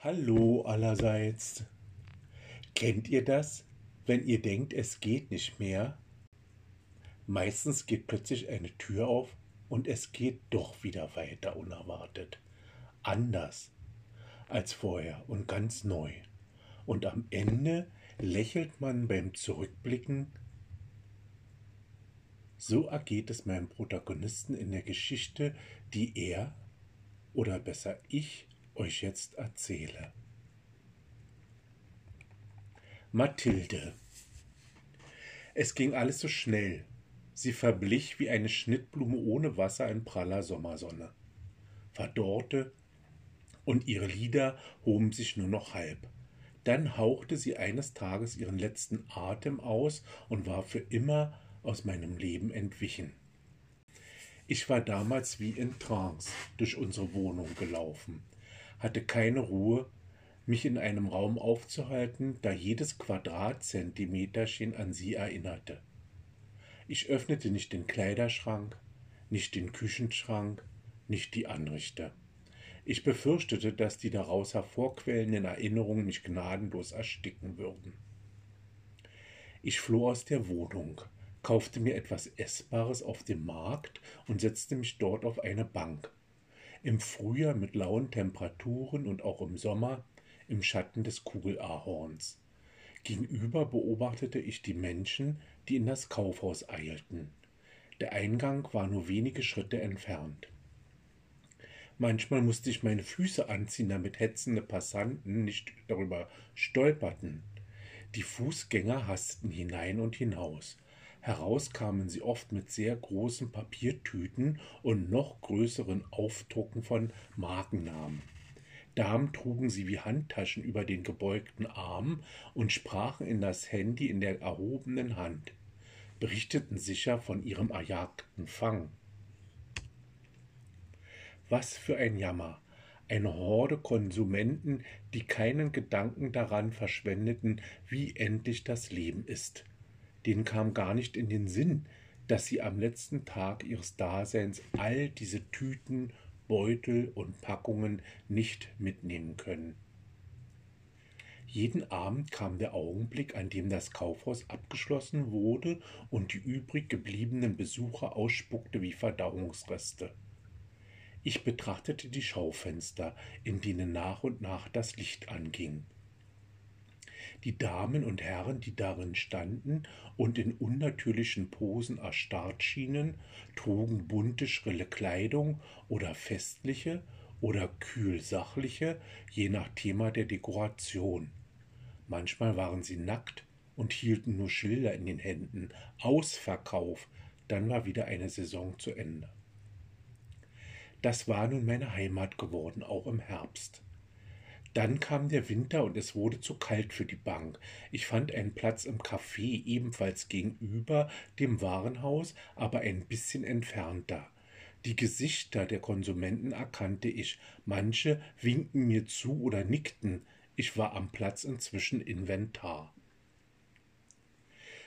Hallo allerseits. Kennt ihr das, wenn ihr denkt, es geht nicht mehr? Meistens geht plötzlich eine Tür auf und es geht doch wieder weiter unerwartet. Anders als vorher und ganz neu. Und am Ende lächelt man beim Zurückblicken. So ergeht es meinem Protagonisten in der Geschichte, die er, oder besser ich, euch jetzt erzähle. Mathilde. Es ging alles so schnell. Sie verblich wie eine Schnittblume ohne Wasser in praller Sommersonne, verdorrte, und ihre Lider hoben sich nur noch halb. Dann hauchte sie eines Tages ihren letzten Atem aus und war für immer aus meinem Leben entwichen. Ich war damals wie in Trance durch unsere Wohnung gelaufen hatte keine Ruhe, mich in einem Raum aufzuhalten, da jedes Quadratzentimeterchen an sie erinnerte. Ich öffnete nicht den Kleiderschrank, nicht den Küchenschrank, nicht die Anrichter. Ich befürchtete, dass die daraus hervorquellenden Erinnerungen mich gnadenlos ersticken würden. Ich floh aus der Wohnung, kaufte mir etwas Essbares auf dem Markt und setzte mich dort auf eine Bank, im Frühjahr mit lauen Temperaturen und auch im Sommer im Schatten des Kugelahorns. Gegenüber beobachtete ich die Menschen, die in das Kaufhaus eilten. Der Eingang war nur wenige Schritte entfernt. Manchmal musste ich meine Füße anziehen, damit hetzende Passanten nicht darüber stolperten. Die Fußgänger hasteten hinein und hinaus. Heraus kamen sie oft mit sehr großen Papiertüten und noch größeren Aufdrucken von Markennamen. Damen trugen sie wie Handtaschen über den gebeugten Arm und sprachen in das Handy in der erhobenen Hand, berichteten sicher von ihrem erjagten Fang. Was für ein Jammer! Eine Horde Konsumenten, die keinen Gedanken daran verschwendeten, wie endlich das Leben ist denen kam gar nicht in den Sinn, dass sie am letzten Tag ihres Daseins all diese Tüten, Beutel und Packungen nicht mitnehmen können. Jeden Abend kam der Augenblick, an dem das Kaufhaus abgeschlossen wurde und die übrig gebliebenen Besucher ausspuckte wie Verdauungsreste. Ich betrachtete die Schaufenster, in denen nach und nach das Licht anging. Die Damen und Herren, die darin standen und in unnatürlichen Posen erstarrt schienen, trugen bunte, schrille Kleidung oder festliche oder kühl sachliche, je nach Thema der Dekoration. Manchmal waren sie nackt und hielten nur Schilder in den Händen. Ausverkauf, dann war wieder eine Saison zu Ende. Das war nun meine Heimat geworden, auch im Herbst. Dann kam der Winter und es wurde zu kalt für die Bank. Ich fand einen Platz im Café, ebenfalls gegenüber dem Warenhaus, aber ein bisschen entfernter. Die Gesichter der Konsumenten erkannte ich. Manche winkten mir zu oder nickten. Ich war am Platz inzwischen Inventar.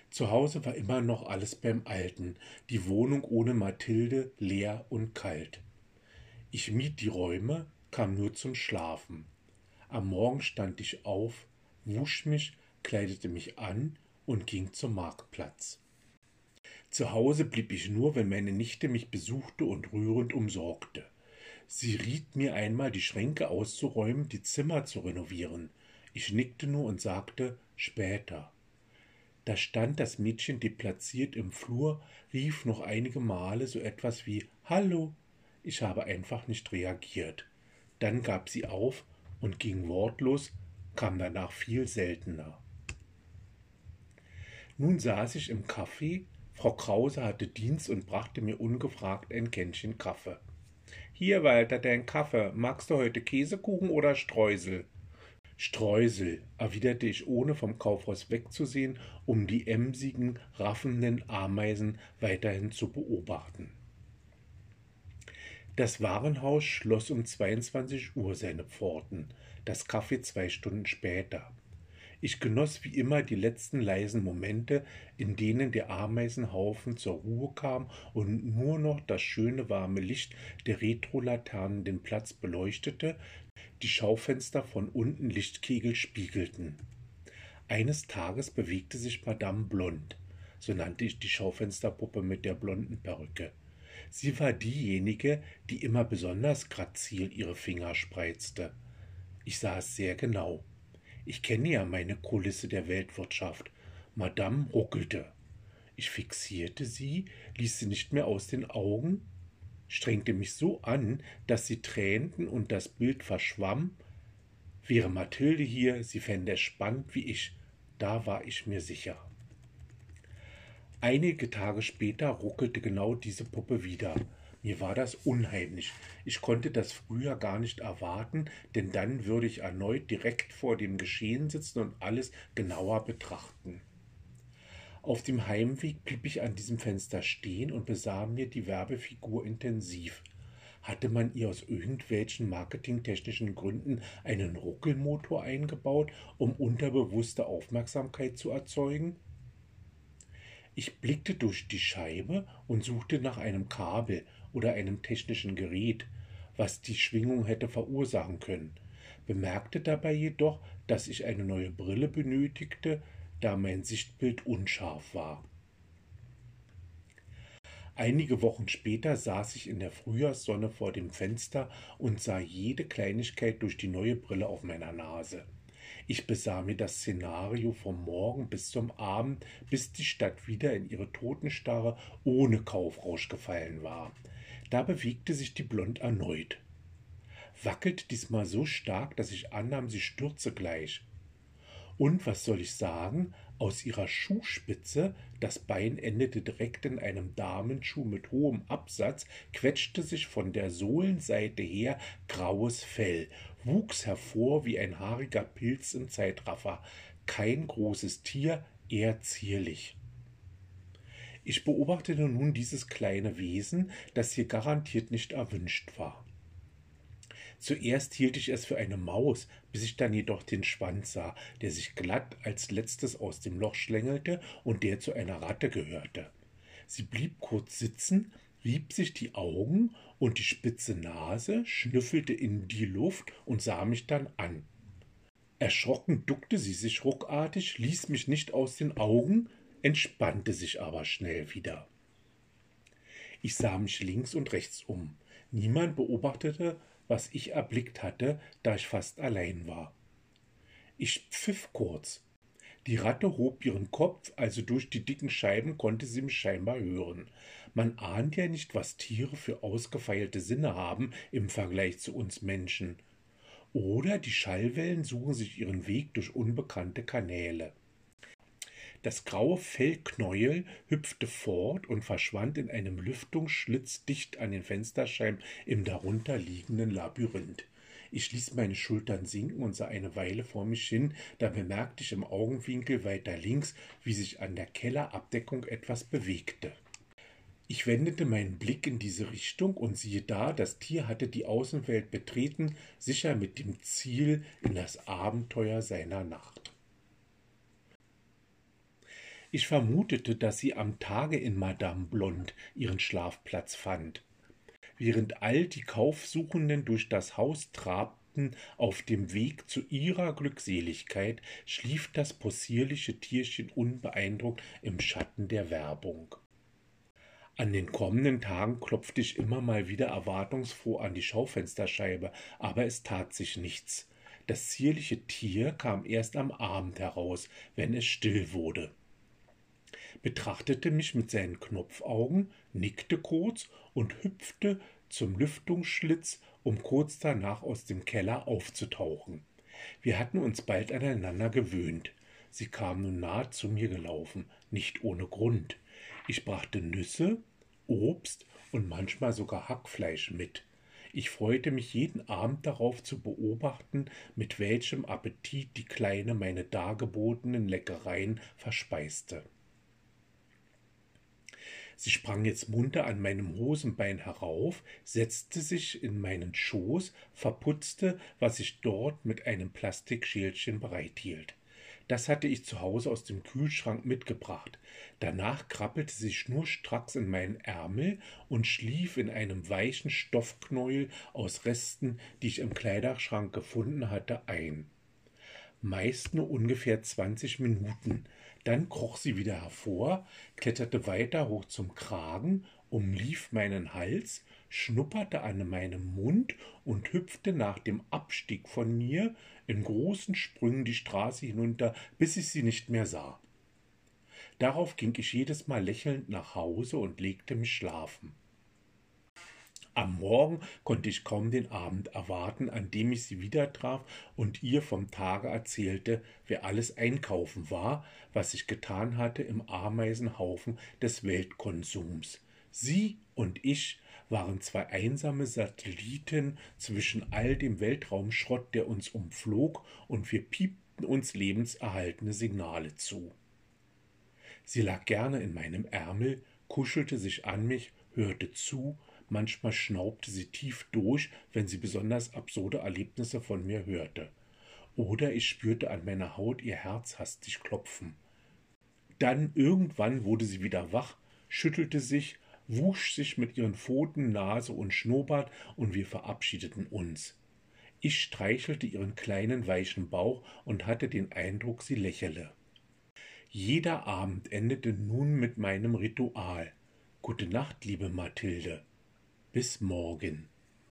Zu Hause war immer noch alles beim Alten, die Wohnung ohne Mathilde leer und kalt. Ich mied die Räume, kam nur zum Schlafen. Am Morgen stand ich auf, wusch mich, kleidete mich an und ging zum Marktplatz. Zu Hause blieb ich nur, wenn meine Nichte mich besuchte und rührend umsorgte. Sie riet mir einmal, die Schränke auszuräumen, die Zimmer zu renovieren. Ich nickte nur und sagte später. Da stand das Mädchen deplatziert im Flur, rief noch einige Male so etwas wie Hallo. Ich habe einfach nicht reagiert. Dann gab sie auf und ging wortlos, kam danach viel seltener. Nun saß ich im Café, Frau Krause hatte Dienst und brachte mir ungefragt ein Kännchen Kaffee. Hier, Walter, dein Kaffee. Magst du heute Käsekuchen oder Streusel? Streusel, erwiderte ich, ohne vom Kaufhaus wegzusehen, um die emsigen, raffenden Ameisen weiterhin zu beobachten. Das Warenhaus schloss um 22 Uhr seine Pforten, das Café zwei Stunden später. Ich genoss wie immer die letzten leisen Momente, in denen der Ameisenhaufen zur Ruhe kam und nur noch das schöne warme Licht der Retrolaternen den Platz beleuchtete, die Schaufenster von unten Lichtkegel spiegelten. Eines Tages bewegte sich Madame Blond, so nannte ich die Schaufensterpuppe mit der blonden Perücke. Sie war diejenige, die immer besonders grazil ihre Finger spreizte. Ich sah es sehr genau. Ich kenne ja meine Kulisse der Weltwirtschaft. Madame ruckelte. Ich fixierte sie, ließ sie nicht mehr aus den Augen, strengte mich so an, dass sie tränten und das Bild verschwamm. Wäre Mathilde hier, sie fände es spannend wie ich, da war ich mir sicher. Einige Tage später ruckelte genau diese Puppe wieder. Mir war das unheimlich. Ich konnte das früher gar nicht erwarten, denn dann würde ich erneut direkt vor dem Geschehen sitzen und alles genauer betrachten. Auf dem Heimweg blieb ich an diesem Fenster stehen und besah mir die Werbefigur intensiv. Hatte man ihr aus irgendwelchen marketingtechnischen Gründen einen Ruckelmotor eingebaut, um unterbewusste Aufmerksamkeit zu erzeugen? Ich blickte durch die Scheibe und suchte nach einem Kabel oder einem technischen Gerät, was die Schwingung hätte verursachen können, bemerkte dabei jedoch, dass ich eine neue Brille benötigte, da mein Sichtbild unscharf war. Einige Wochen später saß ich in der Frühjahrssonne vor dem Fenster und sah jede Kleinigkeit durch die neue Brille auf meiner Nase. Ich besah mir das Szenario vom Morgen bis zum Abend, bis die Stadt wieder in ihre Totenstarre ohne Kaufrausch gefallen war. Da bewegte sich die Blond erneut. Wackelt diesmal so stark, dass ich annahm, sie stürze gleich. Und was soll ich sagen? Aus ihrer Schuhspitze, das Bein endete direkt in einem Damenschuh mit hohem Absatz, quetschte sich von der Sohlenseite her graues Fell, wuchs hervor wie ein haariger Pilz im Zeitraffer. Kein großes Tier, eher zierlich. Ich beobachtete nun dieses kleine Wesen, das hier garantiert nicht erwünscht war. Zuerst hielt ich es für eine Maus, bis ich dann jedoch den Schwanz sah, der sich glatt als letztes aus dem Loch schlängelte und der zu einer Ratte gehörte. Sie blieb kurz sitzen, rieb sich die Augen und die spitze Nase, schnüffelte in die Luft und sah mich dann an. Erschrocken duckte sie sich ruckartig, ließ mich nicht aus den Augen, entspannte sich aber schnell wieder. Ich sah mich links und rechts um. Niemand beobachtete, was ich erblickt hatte, da ich fast allein war. Ich pfiff kurz. Die Ratte hob ihren Kopf, also durch die dicken Scheiben konnte sie mich scheinbar hören. Man ahnt ja nicht, was Tiere für ausgefeilte Sinne haben im Vergleich zu uns Menschen. Oder die Schallwellen suchen sich ihren Weg durch unbekannte Kanäle. Das graue Fellknäuel hüpfte fort und verschwand in einem Lüftungsschlitz dicht an den Fensterscheiben im darunter liegenden Labyrinth. Ich ließ meine Schultern sinken und sah eine Weile vor mich hin, da bemerkte ich im Augenwinkel weiter links, wie sich an der Kellerabdeckung etwas bewegte. Ich wendete meinen Blick in diese Richtung und siehe da, das Tier hatte die Außenwelt betreten, sicher mit dem Ziel in das Abenteuer seiner Nacht. Ich vermutete, dass sie am Tage in Madame Blond ihren Schlafplatz fand. Während all die Kaufsuchenden durch das Haus trabten auf dem Weg zu ihrer Glückseligkeit, schlief das possierliche Tierchen unbeeindruckt im Schatten der Werbung. An den kommenden Tagen klopfte ich immer mal wieder erwartungsfroh an die Schaufensterscheibe, aber es tat sich nichts. Das zierliche Tier kam erst am Abend heraus, wenn es still wurde betrachtete mich mit seinen Knopfaugen, nickte kurz und hüpfte zum Lüftungsschlitz, um kurz danach aus dem Keller aufzutauchen. Wir hatten uns bald aneinander gewöhnt. Sie kam nun nahe zu mir gelaufen, nicht ohne Grund. Ich brachte Nüsse, Obst und manchmal sogar Hackfleisch mit. Ich freute mich jeden Abend darauf zu beobachten, mit welchem Appetit die Kleine meine dargebotenen Leckereien verspeiste. Sie sprang jetzt munter an meinem Hosenbein herauf, setzte sich in meinen Schoß, verputzte, was ich dort mit einem Plastikschälchen bereithielt. Das hatte ich zu Hause aus dem Kühlschrank mitgebracht. Danach krabbelte sie schnurstracks in meinen Ärmel und schlief in einem weichen Stoffknäuel aus Resten, die ich im Kleiderschrank gefunden hatte, ein. Meist nur ungefähr zwanzig Minuten. Dann kroch sie wieder hervor, kletterte weiter hoch zum Kragen, umlief meinen Hals, schnupperte an meinem Mund und hüpfte nach dem Abstieg von mir in großen Sprüngen die Straße hinunter, bis ich sie nicht mehr sah. Darauf ging ich jedes Mal lächelnd nach Hause und legte mich schlafen. Am Morgen konnte ich kaum den Abend erwarten, an dem ich sie wieder traf und ihr vom Tage erzählte, wer alles einkaufen war, was ich getan hatte im Ameisenhaufen des Weltkonsums. Sie und ich waren zwei einsame Satelliten zwischen all dem Weltraumschrott, der uns umflog, und wir piepten uns lebenserhaltende Signale zu. Sie lag gerne in meinem Ärmel, kuschelte sich an mich, hörte zu, manchmal schnaubte sie tief durch, wenn sie besonders absurde Erlebnisse von mir hörte. Oder ich spürte an meiner Haut ihr Herz hastig klopfen. Dann irgendwann wurde sie wieder wach, schüttelte sich, wusch sich mit ihren Pfoten, Nase und Schnurrbart, und wir verabschiedeten uns. Ich streichelte ihren kleinen weichen Bauch und hatte den Eindruck, sie lächele. Jeder Abend endete nun mit meinem Ritual. Gute Nacht, liebe Mathilde. Bis morgen.